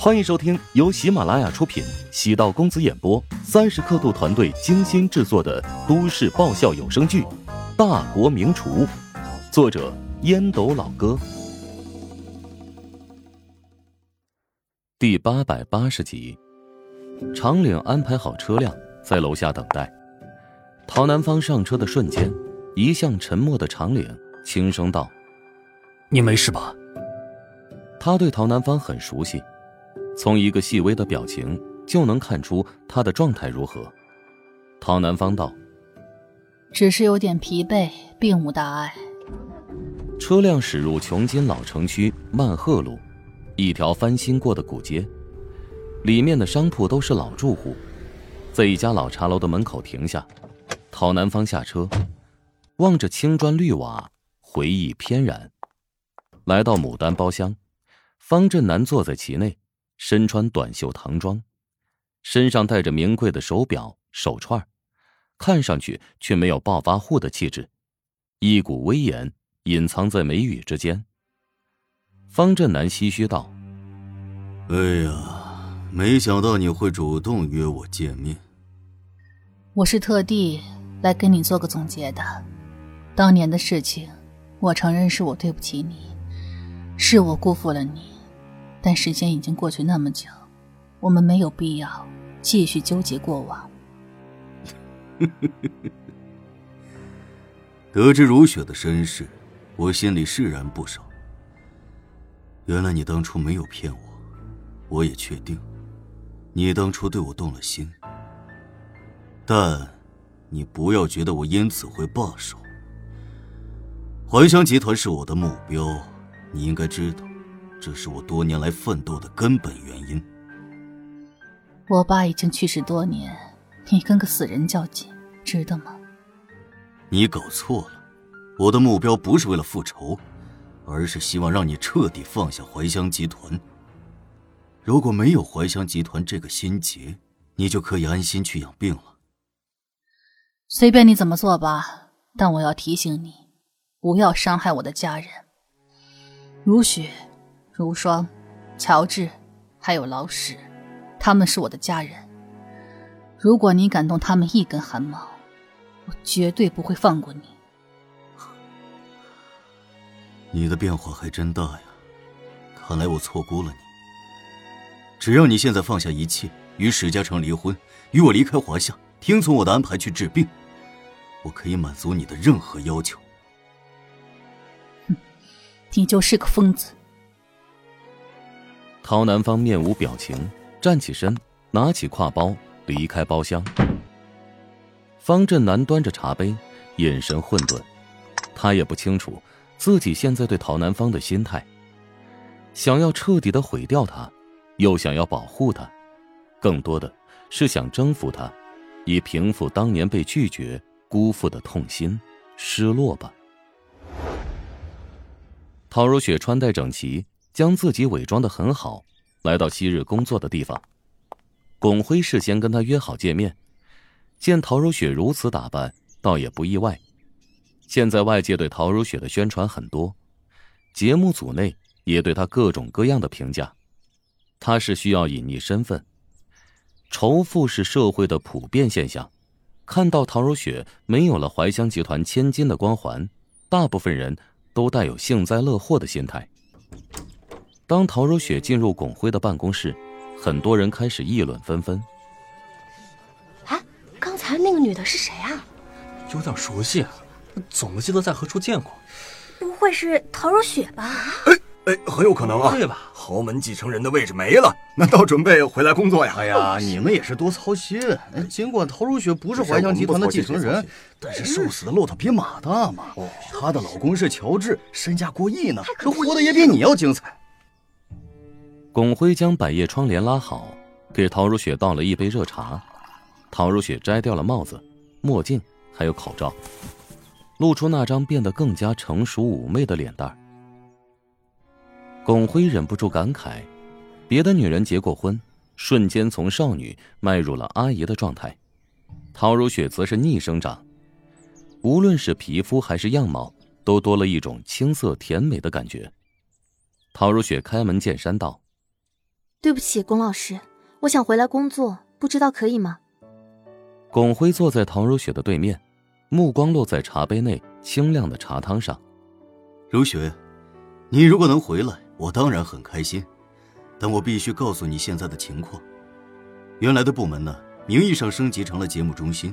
欢迎收听由喜马拉雅出品、喜道公子演播、三十刻度团队精心制作的都市爆笑有声剧《大国名厨》，作者烟斗老哥，第八百八十集。长岭安排好车辆，在楼下等待。陶南方上车的瞬间，一向沉默的长岭轻声道：“你没事吧？”他对陶南方很熟悉。从一个细微的表情就能看出他的状态如何。陶南方道：“只是有点疲惫，并无大碍。”车辆驶入琼金老城区曼鹤路，一条翻新过的古街，里面的商铺都是老住户。在一家老茶楼的门口停下，陶南方下车，望着青砖绿瓦，回忆翩然。来到牡丹包厢，方振南坐在其内。身穿短袖唐装，身上戴着名贵的手表、手串，看上去却没有暴发户的气质，一股威严隐藏在眉宇之间。方振南唏嘘道：“哎呀，没想到你会主动约我见面。我是特地来跟你做个总结的。当年的事情，我承认是我对不起你，是我辜负了你。”但时间已经过去那么久，我们没有必要继续纠结过往。得知如雪的身世，我心里释然不少。原来你当初没有骗我，我也确定，你当初对我动了心。但，你不要觉得我因此会罢手。怀香集团是我的目标，你应该知道。这是我多年来奋斗的根本原因。我爸已经去世多年，你跟个死人较劲，值得吗？你搞错了，我的目标不是为了复仇，而是希望让你彻底放下怀香集团。如果没有怀香集团这个心结，你就可以安心去养病了。随便你怎么做吧，但我要提醒你，不要伤害我的家人，如雪。如霜、乔治，还有老史，他们是我的家人。如果你敢动他们一根汗毛，我绝对不会放过你。你的变化还真大呀！看来我错估了你。只要你现在放下一切，与史嘉诚离婚，与我离开华夏，听从我的安排去治病，我可以满足你的任何要求。哼，你就是个疯子。陶南方面无表情，站起身，拿起挎包离开包厢。方振南端着茶杯，眼神混沌，他也不清楚自己现在对陶南方的心态，想要彻底的毁掉他，又想要保护他，更多的是想征服他，以平复当年被拒绝、辜负的痛心、失落吧。陶如雪穿戴整齐。将自己伪装的很好，来到昔日工作的地方。巩辉事先跟他约好见面，见陶如雪如此打扮，倒也不意外。现在外界对陶如雪的宣传很多，节目组内也对她各种各样的评价。她是需要隐匿身份，仇富是社会的普遍现象。看到陶如雪没有了怀香集团千金的光环，大部分人都带有幸灾乐祸的心态。当陶如雪进入巩辉的办公室，很多人开始议论纷纷。哎，刚才那个女的是谁啊？有点熟悉啊，总不记得在何处见过。不会是陶如雪吧？哎哎，很有可能啊。对吧？豪门继承人的位置没了，难道准备回来工作呀？哎呀，你们也是多操心。尽管陶如雪不是怀香集团的继承人，但是瘦死的骆驼比马大嘛。她的老公是乔治，身价过亿呢，这活的也比你要精彩。巩辉将百叶窗帘拉好，给陶如雪倒了一杯热茶。陶如雪摘掉了帽子、墨镜，还有口罩，露出那张变得更加成熟妩媚的脸蛋。巩辉忍不住感慨：别的女人结过婚，瞬间从少女迈入了阿姨的状态；陶如雪则是逆生长，无论是皮肤还是样貌，都多了一种青涩甜美的感觉。陶如雪开门见山道。对不起，龚老师，我想回来工作，不知道可以吗？龚辉坐在唐如雪的对面，目光落在茶杯内清亮的茶汤上。如雪，你如果能回来，我当然很开心。但我必须告诉你现在的情况。原来的部门呢，名义上升级成了节目中心，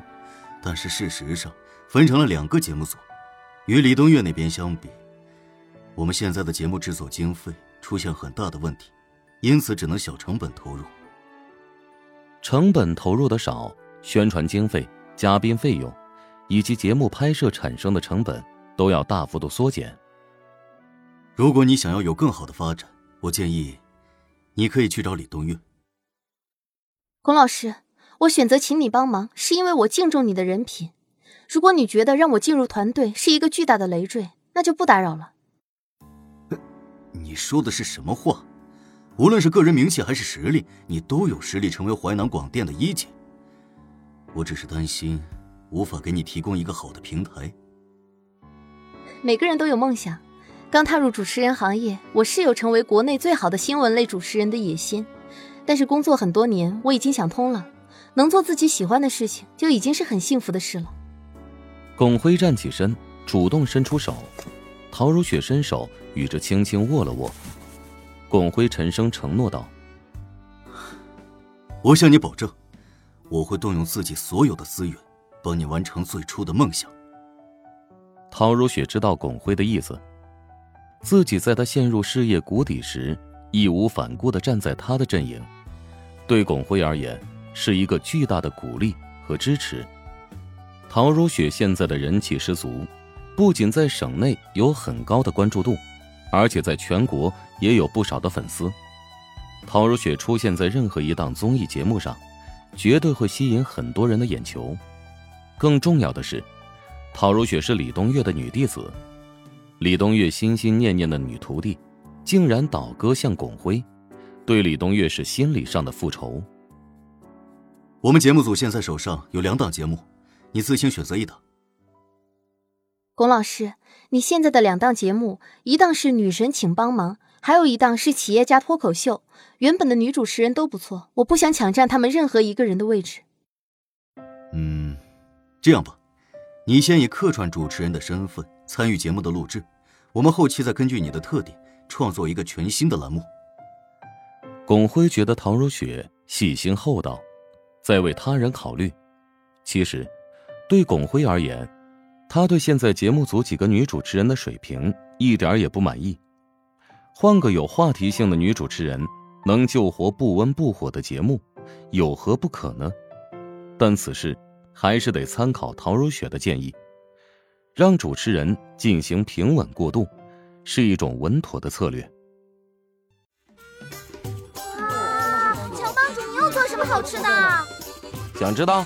但是事实上分成了两个节目组。与李东岳那边相比，我们现在的节目制作经费出现很大的问题，因此只能小成本投入。成本投入的少，宣传经费、嘉宾费用，以及节目拍摄产生的成本都要大幅度缩减。如果你想要有更好的发展，我建议。你可以去找李东岳。龚老师，我选择请你帮忙，是因为我敬重你的人品。如果你觉得让我进入团队是一个巨大的累赘，那就不打扰了。你说的是什么话？无论是个人名气还是实力，你都有实力成为淮南广电的一姐。我只是担心，无法给你提供一个好的平台。每个人都有梦想。刚踏入主持人行业，我是有成为国内最好的新闻类主持人的野心，但是工作很多年，我已经想通了，能做自己喜欢的事情，就已经是很幸福的事了。巩辉站起身，主动伸出手，陶如雪伸手与之轻轻握了握。巩辉沉声承诺道：“我向你保证，我会动用自己所有的资源，帮你完成最初的梦想。”陶如雪知道巩辉的意思。自己在他陷入事业谷底时，义无反顾的站在他的阵营，对巩辉而言是一个巨大的鼓励和支持。陶如雪现在的人气十足，不仅在省内有很高的关注度，而且在全国也有不少的粉丝。陶如雪出现在任何一档综艺节目上，绝对会吸引很多人的眼球。更重要的是，陶如雪是李东岳的女弟子。李东岳心心念念的女徒弟，竟然倒戈向巩辉，对李东岳是心理上的复仇。我们节目组现在手上有两档节目，你自行选择一档。龚老师，你现在的两档节目，一档是《女神请帮忙》，还有一档是《企业家脱口秀》。原本的女主持人都不错，我不想抢占他们任何一个人的位置。嗯，这样吧。你先以客串主持人的身份参与节目的录制，我们后期再根据你的特点创作一个全新的栏目。巩辉觉得陶如雪细心厚道，在为他人考虑。其实，对巩辉而言，他对现在节目组几个女主持人的水平一点也不满意。换个有话题性的女主持人，能救活不温不火的节目，有何不可呢？但此事。还是得参考陶如雪的建议，让主持人进行平稳过渡，是一种稳妥的策略。哇，乔帮主，你又做什么好吃的？想知道？